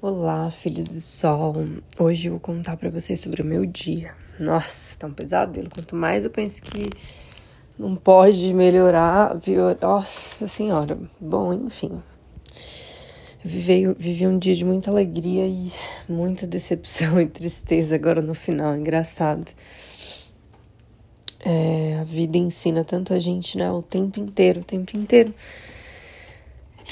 Olá, filhos do sol. Hoje eu vou contar para vocês sobre o meu dia. Nossa, tá um pesadelo. Quanto mais eu penso que não pode melhorar, viu? Nossa senhora. Bom, enfim. Eu vivi, vivi um dia de muita alegria e muita decepção e tristeza agora no final. Engraçado. É, a vida ensina tanto a gente, né? O tempo inteiro, o tempo inteiro.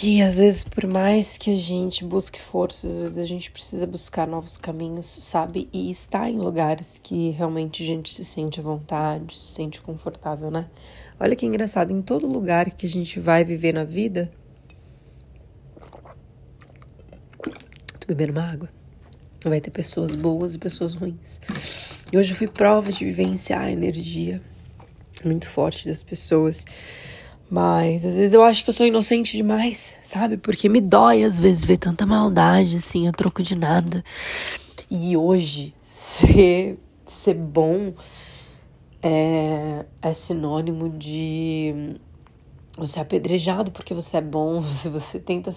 E às vezes, por mais que a gente busque forças, às vezes a gente precisa buscar novos caminhos, sabe? E estar em lugares que realmente a gente se sente à vontade, se sente confortável, né? Olha que engraçado, em todo lugar que a gente vai viver na vida. Tô bebendo uma água. Vai ter pessoas boas e pessoas ruins. E hoje eu fui prova de vivenciar a energia muito forte das pessoas. Mas às vezes eu acho que eu sou inocente demais, sabe? Porque me dói às vezes ver tanta maldade assim a troco de nada. E hoje ser, ser bom é, é sinônimo de você é apedrejado porque você é bom, se você tenta.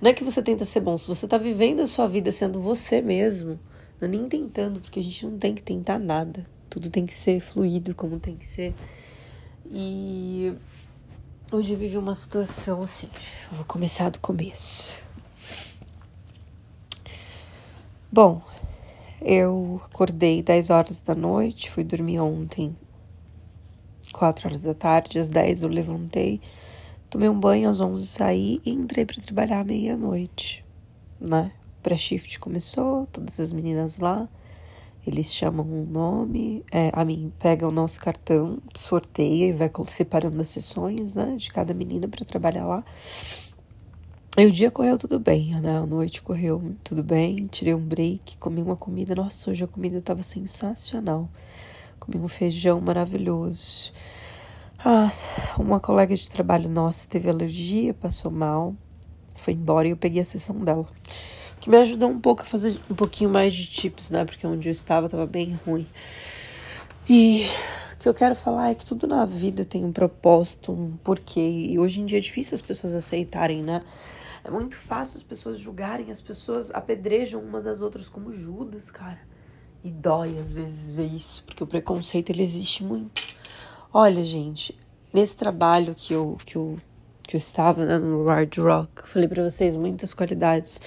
Não é que você tenta ser bom, se você tá vivendo a sua vida sendo você mesmo, não é nem tentando, porque a gente não tem que tentar nada. Tudo tem que ser fluido como tem que ser. E Hoje eu vivi uma situação assim. Vou começar do começo. Bom, eu acordei 10 horas da noite, fui dormir ontem 4 horas da tarde, às 10 eu levantei, tomei um banho, às 11 saí e entrei para trabalhar meia-noite, né? Pré-shift começou, todas as meninas lá. Eles chamam um nome, é, a mim pega o nosso cartão, sorteia e vai separando as sessões, né, de cada menina para trabalhar lá. E o dia correu tudo bem, né? A noite correu tudo bem, tirei um break, comi uma comida. Nossa, hoje a comida estava sensacional. Comi um feijão maravilhoso. Ah, uma colega de trabalho nossa teve alergia, passou mal, foi embora e eu peguei a sessão dela que me ajudou um pouco a fazer um pouquinho mais de tips, né? Porque onde eu estava estava bem ruim. E o que eu quero falar é que tudo na vida tem um propósito, um porquê. E hoje em dia é difícil as pessoas aceitarem, né? É muito fácil as pessoas julgarem, as pessoas apedrejam umas às outras como Judas, cara. E dói às vezes ver isso, porque o preconceito ele existe muito. Olha, gente, nesse trabalho que eu que eu que eu estava né, no Hard Rock, falei para vocês muitas qualidades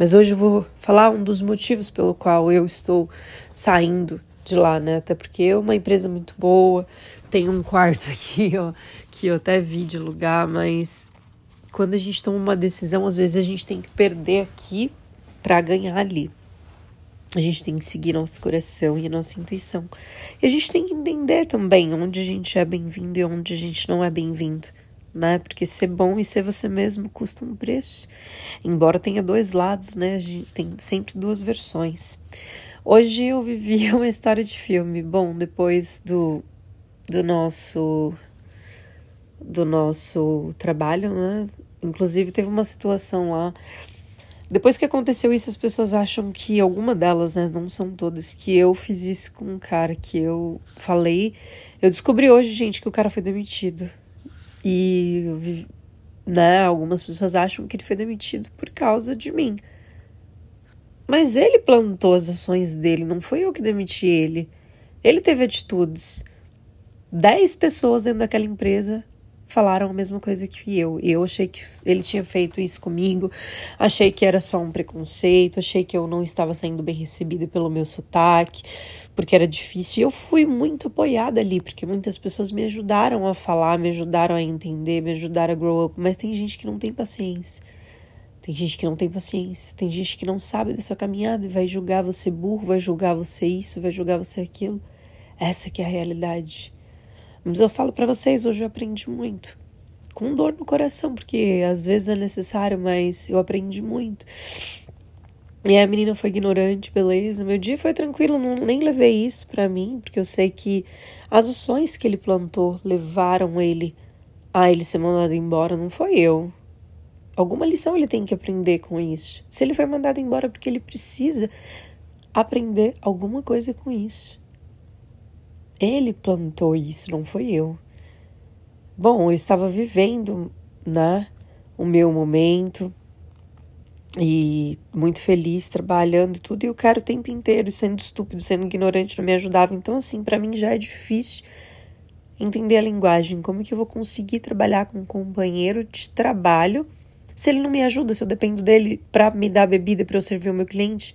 mas hoje eu vou falar um dos motivos pelo qual eu estou saindo de lá, né? Até porque é uma empresa muito boa, tem um quarto aqui, ó, que eu até vi de lugar, mas quando a gente toma uma decisão, às vezes a gente tem que perder aqui para ganhar ali. A gente tem que seguir nosso coração e nossa intuição. E a gente tem que entender também onde a gente é bem-vindo e onde a gente não é bem-vindo né? Porque ser bom e ser você mesmo custa um preço. Embora tenha dois lados, né? A gente tem sempre duas versões. Hoje eu vivi uma história de filme. Bom, depois do, do nosso do nosso trabalho, né? Inclusive teve uma situação lá. Depois que aconteceu isso, as pessoas acham que alguma delas, né, não são todas, que eu fiz isso com um cara que eu falei. Eu descobri hoje, gente, que o cara foi demitido. E né, algumas pessoas acham que ele foi demitido por causa de mim. Mas ele plantou as ações dele, não foi eu que demiti ele. Ele teve atitudes. Dez pessoas dentro daquela empresa falaram a mesma coisa que eu. Eu achei que ele tinha feito isso comigo, achei que era só um preconceito, achei que eu não estava sendo bem recebida pelo meu sotaque, porque era difícil. E eu fui muito apoiada ali, porque muitas pessoas me ajudaram a falar, me ajudaram a entender, me ajudaram a grow up, mas tem gente que não tem paciência. Tem gente que não tem paciência, tem gente que não sabe da sua caminhada e vai julgar você burro, vai julgar você isso, vai julgar você aquilo. Essa que é a realidade. Mas eu falo para vocês, hoje eu aprendi muito. Com dor no coração, porque às vezes é necessário, mas eu aprendi muito. E a menina foi ignorante, beleza. Meu dia foi tranquilo, não, nem levei isso para mim, porque eu sei que as ações que ele plantou levaram ele a ele ser mandado embora, não foi eu. Alguma lição ele tem que aprender com isso. Se ele foi mandado embora porque ele precisa aprender alguma coisa com isso. Ele plantou isso, não foi eu. Bom, eu estava vivendo, né, o meu momento. e muito feliz trabalhando tudo, e o cara o tempo inteiro sendo estúpido, sendo ignorante, não me ajudava. Então, assim, para mim já é difícil entender a linguagem. Como que eu vou conseguir trabalhar com um companheiro de trabalho se ele não me ajuda, se eu dependo dele para me dar bebida para eu servir o meu cliente?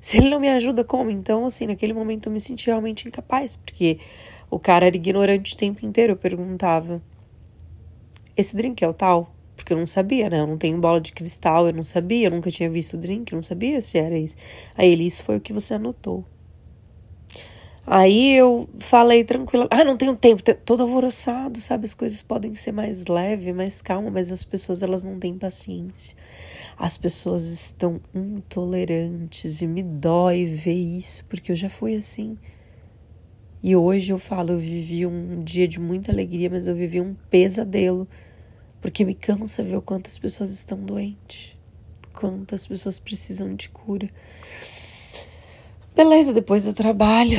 Se ele não me ajuda, como? Então, assim, naquele momento eu me senti realmente incapaz, porque o cara era ignorante o tempo inteiro. Eu perguntava: esse drink é o tal? Porque eu não sabia, né? Eu não tenho bola de cristal, eu não sabia, eu nunca tinha visto o drink, eu não sabia se era isso. Aí ele, isso foi o que você anotou. Aí eu falei tranquila, ah, não tenho tempo, todo alvoroçado, sabe? As coisas podem ser mais leve, mais calma, mas as pessoas elas não têm paciência. As pessoas estão intolerantes e me dói ver isso, porque eu já fui assim. E hoje eu falo, eu vivi um dia de muita alegria, mas eu vivi um pesadelo porque me cansa ver o quanto as pessoas estão doentes, quantas pessoas precisam de cura. Beleza, depois do trabalho,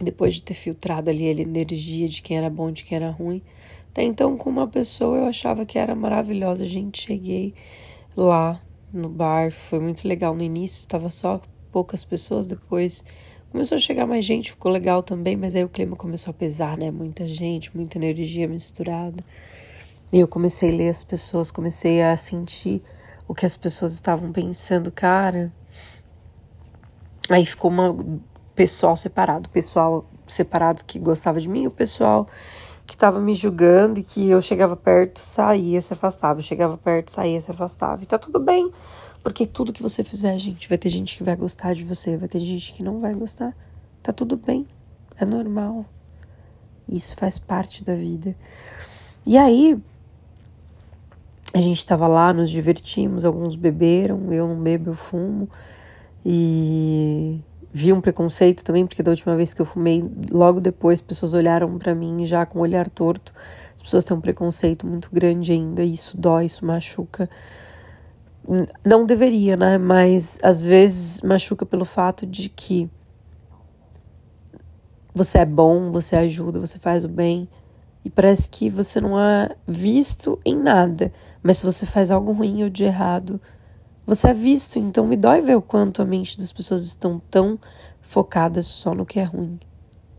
depois de ter filtrado ali a energia de quem era bom de quem era ruim. Até então, com uma pessoa eu achava que era maravilhosa. Gente, cheguei lá no bar, foi muito legal no início, estava só poucas pessoas, depois começou a chegar mais gente, ficou legal também, mas aí o clima começou a pesar, né? Muita gente, muita energia misturada. E eu comecei a ler as pessoas, comecei a sentir o que as pessoas estavam pensando, cara. Aí ficou uma pessoal separado, pessoal separado que gostava de mim, o pessoal que estava me julgando e que eu chegava perto, saía, se afastava, eu chegava perto, saía, se afastava. E tá tudo bem, porque tudo que você fizer, gente, vai ter gente que vai gostar de você, vai ter gente que não vai gostar. Tá tudo bem, é normal. Isso faz parte da vida. E aí, a gente estava lá, nos divertimos, alguns beberam, eu não bebo, eu fumo. E vi um preconceito também, porque da última vez que eu fumei, logo depois, pessoas olharam para mim já com o olhar torto. As pessoas têm um preconceito muito grande ainda, e isso dói, isso machuca. Não deveria, né? Mas às vezes machuca pelo fato de que você é bom, você ajuda, você faz o bem, e parece que você não é visto em nada. Mas se você faz algo ruim ou de errado, você é visto. Então me dói ver o quanto a mente das pessoas estão tão focadas só no que é ruim.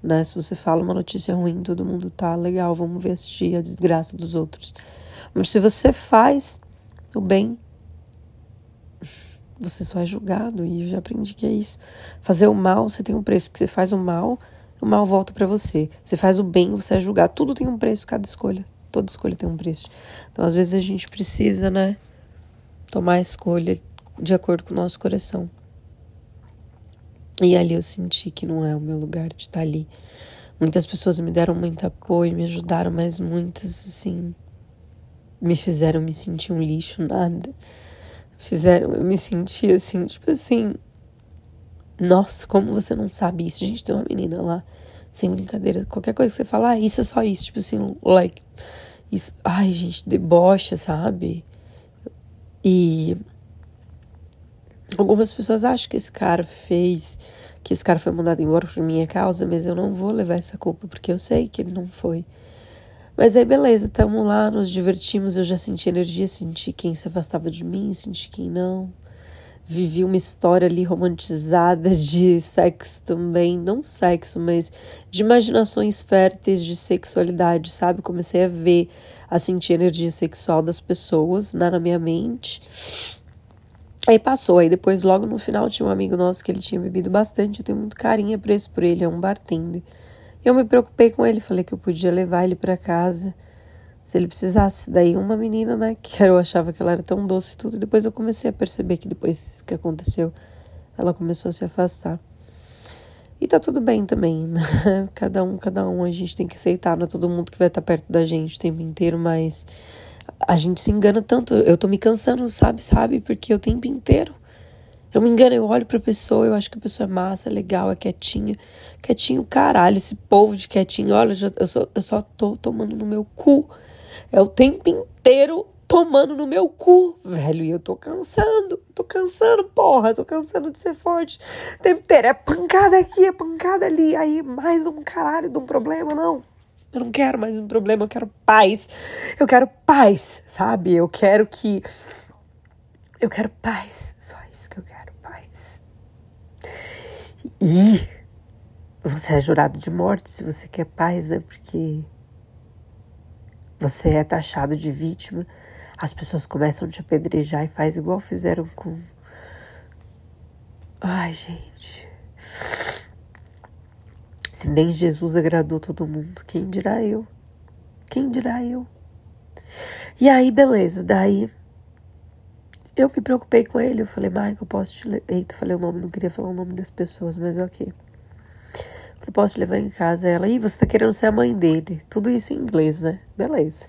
Né? Se você fala uma notícia ruim, todo mundo tá legal, vamos ver assistir a desgraça dos outros. Mas se você faz o bem, você só é julgado. E eu já aprendi que é isso. Fazer o mal, você tem um preço, porque você faz o mal o mal volta para você. Você faz o bem, você é julgado. Tudo tem um preço, cada escolha. Toda escolha tem um preço. Então, às vezes, a gente precisa, né, tomar a escolha de acordo com o nosso coração. E ali eu senti que não é o meu lugar de estar ali. Muitas pessoas me deram muito apoio, me ajudaram, mas muitas, assim, me fizeram me sentir um lixo, nada. Fizeram eu me sentir assim, tipo assim, nossa, como você não sabe isso? Gente, tem uma menina lá, sem brincadeira. Qualquer coisa que você fala, ah, isso é só isso. Tipo assim, like. Isso, ai, gente, debocha, sabe? E algumas pessoas acham que esse cara fez, que esse cara foi mandado embora por minha causa, mas eu não vou levar essa culpa, porque eu sei que ele não foi. Mas aí, beleza, tamo lá, nos divertimos, eu já senti energia, senti quem se afastava de mim, senti quem não vivi uma história ali romantizada de sexo também, não sexo, mas de imaginações férteis de sexualidade, sabe? Comecei a ver, a sentir a energia sexual das pessoas né, na minha mente. Aí passou, aí depois, logo no final, tinha um amigo nosso que ele tinha bebido bastante, eu tenho muito carinho e por ele, é um bartender. Eu me preocupei com ele, falei que eu podia levar ele para casa se ele precisasse. Daí uma menina, né, que eu achava que ela era tão doce e tudo, e depois eu comecei a perceber que depois que aconteceu, ela começou a se afastar. E tá tudo bem também, né? Cada um, cada um, a gente tem que aceitar, não é todo mundo que vai estar perto da gente o tempo inteiro, mas a gente se engana tanto. Eu tô me cansando, sabe, sabe? Porque o tempo inteiro eu me engano, eu olho pra pessoa, eu acho que a pessoa é massa, é legal, é quietinha. Quietinho, caralho, esse povo de quietinho, olha, eu, só, eu só tô tomando no meu cu é o tempo inteiro tomando no meu cu, velho. E eu tô cansando, tô cansando, porra, tô cansando de ser forte. O tempo inteiro é pancada aqui, é pancada ali. Aí mais um caralho de um problema, não. Eu não quero mais um problema, eu quero paz. Eu quero paz, sabe? Eu quero que Eu quero paz, só isso que eu quero, paz. E você é jurado de morte se você quer paz, né? Porque você é taxado de vítima, as pessoas começam a te apedrejar e faz igual fizeram com. Ai, gente. Se nem Jesus agradou todo mundo, quem dirá eu? Quem dirá eu? E aí, beleza, daí eu me preocupei com ele. Eu falei, Michael, posso te. Eita, falei o nome, não queria falar o nome das pessoas, mas ok. Eu posso te levar em casa. Ela, e você tá querendo ser a mãe dele. Tudo isso em inglês, né? Beleza.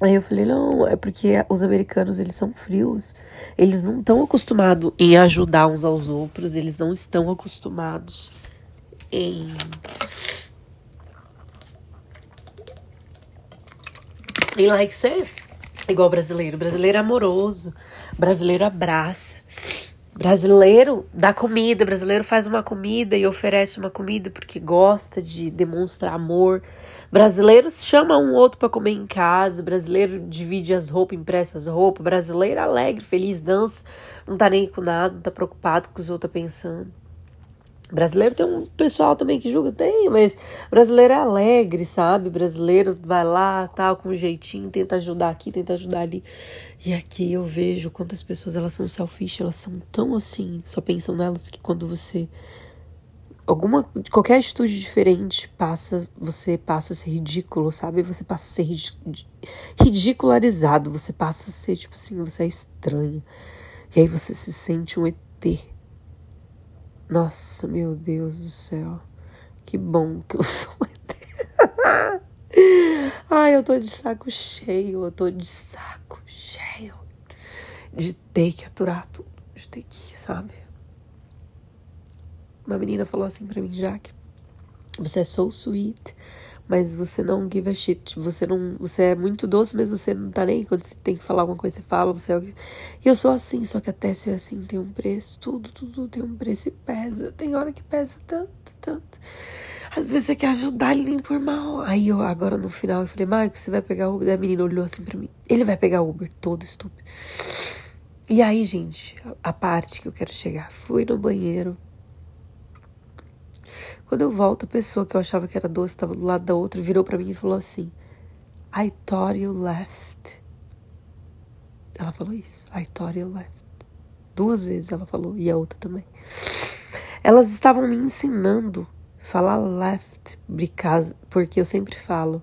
Aí eu falei, não, é porque os americanos, eles são frios. Eles não estão acostumados em ajudar uns aos outros. Eles não estão acostumados em... Em like ser igual brasileiro. Brasileiro é amoroso. Brasileiro abraça. Brasileiro dá comida, brasileiro faz uma comida e oferece uma comida porque gosta de demonstrar amor. Brasileiro chama um outro para comer em casa, brasileiro divide as roupas, empresta as roupas, brasileiro alegre, feliz, dança, não tá nem com nada, não tá preocupado com o que os outros tá pensando. Brasileiro tem um pessoal também que julga, tem, mas brasileiro é alegre, sabe? Brasileiro vai lá, tal, com um jeitinho, tenta ajudar aqui, tenta ajudar ali. E aqui eu vejo quantas pessoas elas são selfish, elas são tão assim, só pensam nelas que quando você alguma qualquer atitude diferente passa, você passa a ser ridículo, sabe? Você passa a ser ridicularizado, você passa a ser tipo assim, você é estranho. E aí você se sente um ET nossa, meu Deus do céu. Que bom que eu sou Ai, eu tô de saco cheio, eu tô de saco cheio de ter que aturar tudo, de ter que, sabe? Uma menina falou assim pra mim, Jaque, você é so sweet, mas você não give a shit. Você não, você é muito doce, mas você não tá nem quando você tem que falar alguma coisa, você fala, você é E eu sou assim, só que até ser assim tem um preço, tudo, tudo tem um preço e pesa. Tem hora que pesa tanto, tanto. Às vezes você quer ajudar ele nem por mal. Aí eu, agora no final, eu falei, Marco, você vai pegar o Uber? a menina olhou assim pra mim. Ele vai pegar o Uber, todo estúpido. E aí, gente, a parte que eu quero chegar. Fui no banheiro, quando eu volto, a pessoa que eu achava que era doce estava do lado da outra, virou para mim e falou assim: I thought you left. Ela falou isso. I thought you left. Duas vezes ela falou, e a outra também. Elas estavam me ensinando a falar left, because, porque eu sempre falo.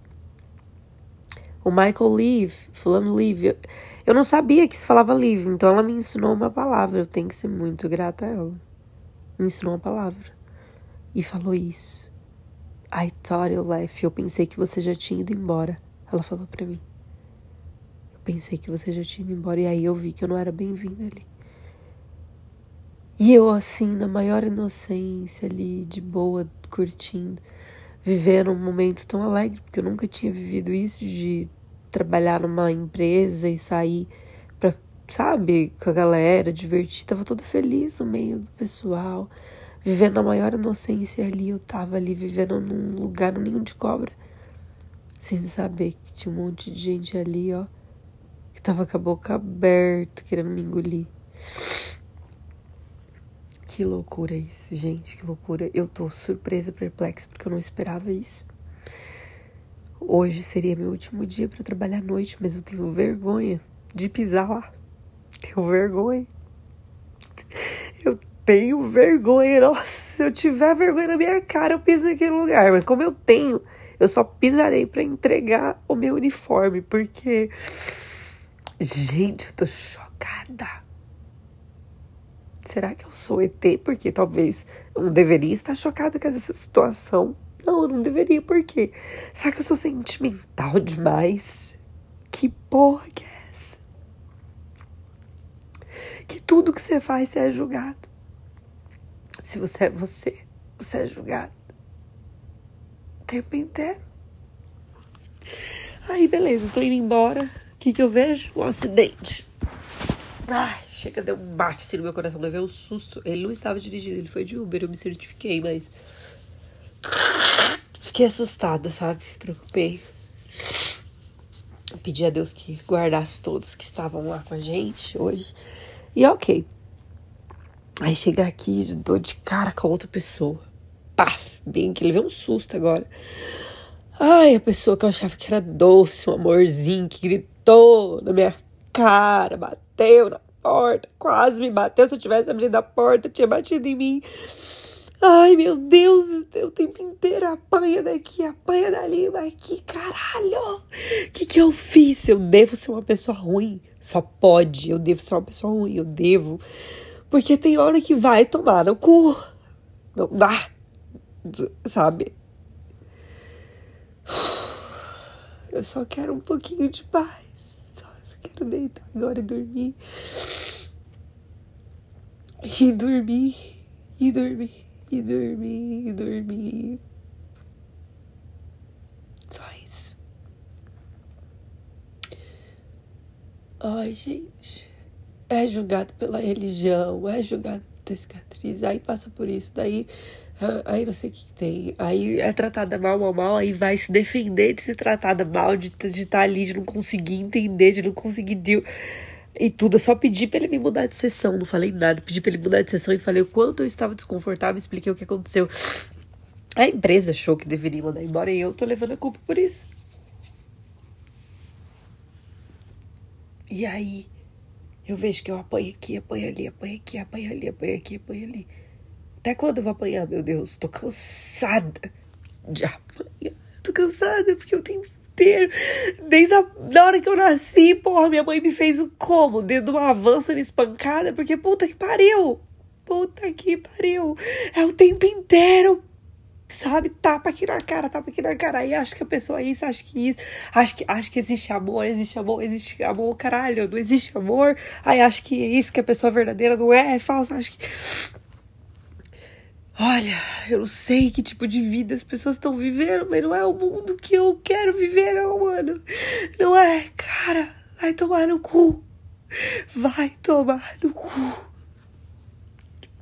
O Michael leave, fulano leave. Eu, eu não sabia que se falava leave, então ela me ensinou uma palavra. Eu tenho que ser muito grata a ela. Me ensinou uma palavra e falou isso. I thought you left. Eu pensei que você já tinha ido embora. Ela falou para mim. Eu pensei que você já tinha ido embora. E aí eu vi que eu não era bem-vinda ali. E eu, assim, na maior inocência ali, de boa, curtindo, vivendo um momento tão alegre, porque eu nunca tinha vivido isso de trabalhar numa empresa e sair pra, sabe, com a galera, divertir. Tava toda feliz no meio do pessoal vivendo a maior inocência ali. Eu tava ali vivendo num lugar ninho de cobra, sem saber que tinha um monte de gente ali, ó, que tava com a boca aberta, querendo me engolir. Que loucura isso, gente, que loucura. Eu tô surpresa, perplexa, porque eu não esperava isso. Hoje seria meu último dia para trabalhar à noite, mas eu tenho vergonha de pisar lá. Tenho vergonha. Tenho vergonha. Nossa, se eu tiver vergonha na minha cara, eu piso naquele lugar. Mas como eu tenho, eu só pisarei para entregar o meu uniforme. Porque. Gente, eu tô chocada. Será que eu sou ET? Porque talvez eu não deveria estar chocada com essa situação. Não, eu não deveria, por quê? Será que eu sou sentimental demais? Que porra que é essa? Que tudo que você faz você é julgado. Se você é você, você é julgado o tempo inteiro. Aí, beleza, tô indo embora. O que, que eu vejo? Um acidente. Ai, chega, deu um bate assim no meu coração, levei um susto. Ele não estava dirigindo, ele foi de Uber, eu me certifiquei, mas. Fiquei assustada, sabe? Preocupei. Pedi a Deus que guardasse todos que estavam lá com a gente hoje. E ok. Aí chega aqui, dou de cara com a outra pessoa. Paf! Bem que levei um susto agora. Ai, a pessoa que eu achava que era doce, um amorzinho, que gritou na minha cara, bateu na porta, quase me bateu. Se eu tivesse abrido a porta, tinha batido em mim. Ai, meu Deus, o tempo inteiro apanha daqui, apanha dali, mas que caralho! O que, que eu fiz? Eu devo ser uma pessoa ruim. Só pode, eu devo ser uma pessoa ruim, eu devo. Porque tem hora que vai tomar no cu. Não dá. Sabe? Eu só quero um pouquinho de paz. Só, só quero deitar agora e dormir. E dormir. E dormir. E dormir. E dormir. Só isso. Ai, gente é julgado pela religião, é julgado ter cicatriz, aí passa por isso, daí ah, aí não sei o que, que, tem, aí é tratada mal, mal, mal, aí vai se defender de ser tratada mal, de estar tá ali, de não conseguir entender, de não conseguir. De... E tudo, eu só pedi pra ele me mudar de sessão, não falei nada, pedi pra ele mudar de sessão e falei o quanto eu estava desconfortável, expliquei o que aconteceu. A empresa achou que deveria mandar embora e eu tô levando a culpa por isso. E aí, eu vejo que eu apanho aqui, apanho ali, apanho aqui, apanho ali, apanho aqui, apanho ali. Até quando eu vou apanhar, meu Deus? Tô cansada de apanhar. Tô cansada porque o tempo inteiro, desde a da hora que eu nasci, porra, minha mãe me fez o como? Dentro de uma avança espancada, porque puta que pariu! Puta que pariu! É o tempo inteiro, sabe? Tapa aqui na cara, tapa aqui na cara. Aí acho que a pessoa é isso, acho que isso. Acho que, acho que existe amor, existe amor, existe amor, caralho, não existe amor. Aí acho que é isso que a pessoa verdadeira não é, é falsa. Acho que. Olha, eu não sei que tipo de vida as pessoas estão vivendo, mas não é o mundo que eu quero viver, não, mano. Não é, cara. Vai tomar no cu. Vai tomar no cu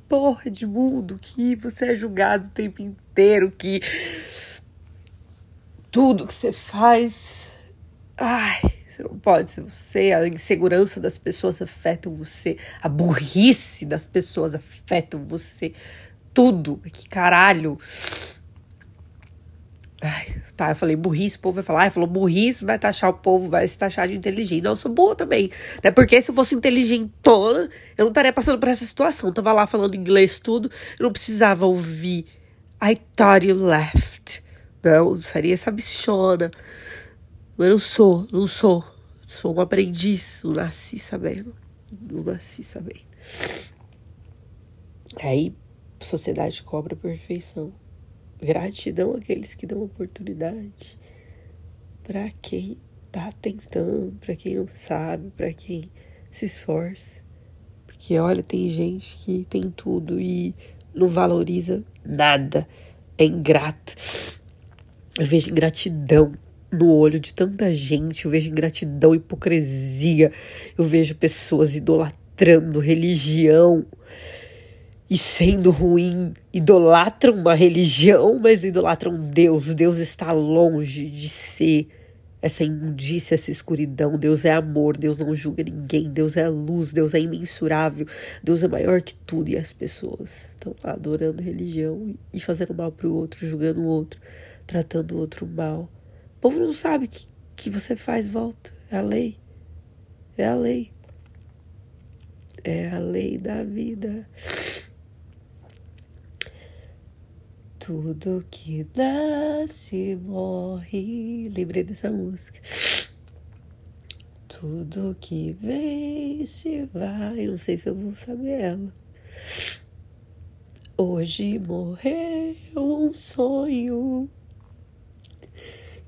porra de mundo que você é julgado o tempo inteiro, que tudo que você faz. Ai, você não pode ser você, a insegurança das pessoas afeta você, a burrice das pessoas afeta você, tudo. Que caralho. Ai, tá, eu falei burrice, o povo vai falar, ai, falou burrice, vai taxar o povo, vai se taxar de inteligente. Não, eu sou boa também. Né? Porque se eu fosse inteligentona, eu não estaria passando por essa situação. Eu tava lá falando inglês tudo, eu não precisava ouvir I thought you left. Não, seria essa bichona. Mas não sou, não sou. Sou um aprendiz, não nasci sabendo. Não nasci sabendo. Aí, sociedade cobra perfeição. Gratidão àqueles que dão oportunidade para quem tá tentando, para quem não sabe, para quem se esforça. Porque olha, tem gente que tem tudo e não valoriza nada, é ingrata. Eu vejo ingratidão no olho de tanta gente, eu vejo ingratidão, hipocrisia, eu vejo pessoas idolatrando religião e sendo ruim, idolatram uma religião, mas idolatram Deus. Deus está longe de ser essa imundícia, essa escuridão. Deus é amor, Deus não julga ninguém, Deus é luz, Deus é imensurável, Deus é maior que tudo. E as pessoas estão lá adorando religião e fazendo mal para o outro, julgando o outro, tratando o outro mal. O povo não sabe que que você faz volta. É a lei. É a lei. É a lei da vida. Tudo que nasce morre. Lembrei dessa música. Tudo que vem se vai. Não sei se eu vou saber ela. Hoje morreu um sonho.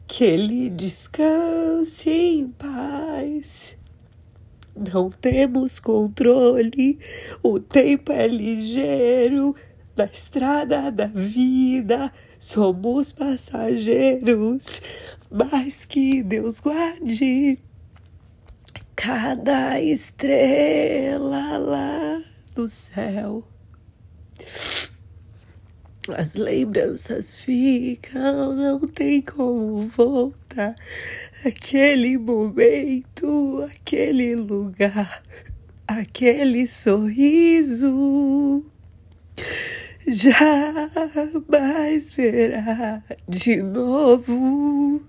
Que ele descanse em paz. Não temos controle, o tempo é ligeiro na estrada da vida somos passageiros, mas que Deus guarde cada estrela lá do céu. As lembranças ficam, não tem como voltar. Aquele momento, aquele lugar, aquele sorriso. Jamais verá de novo.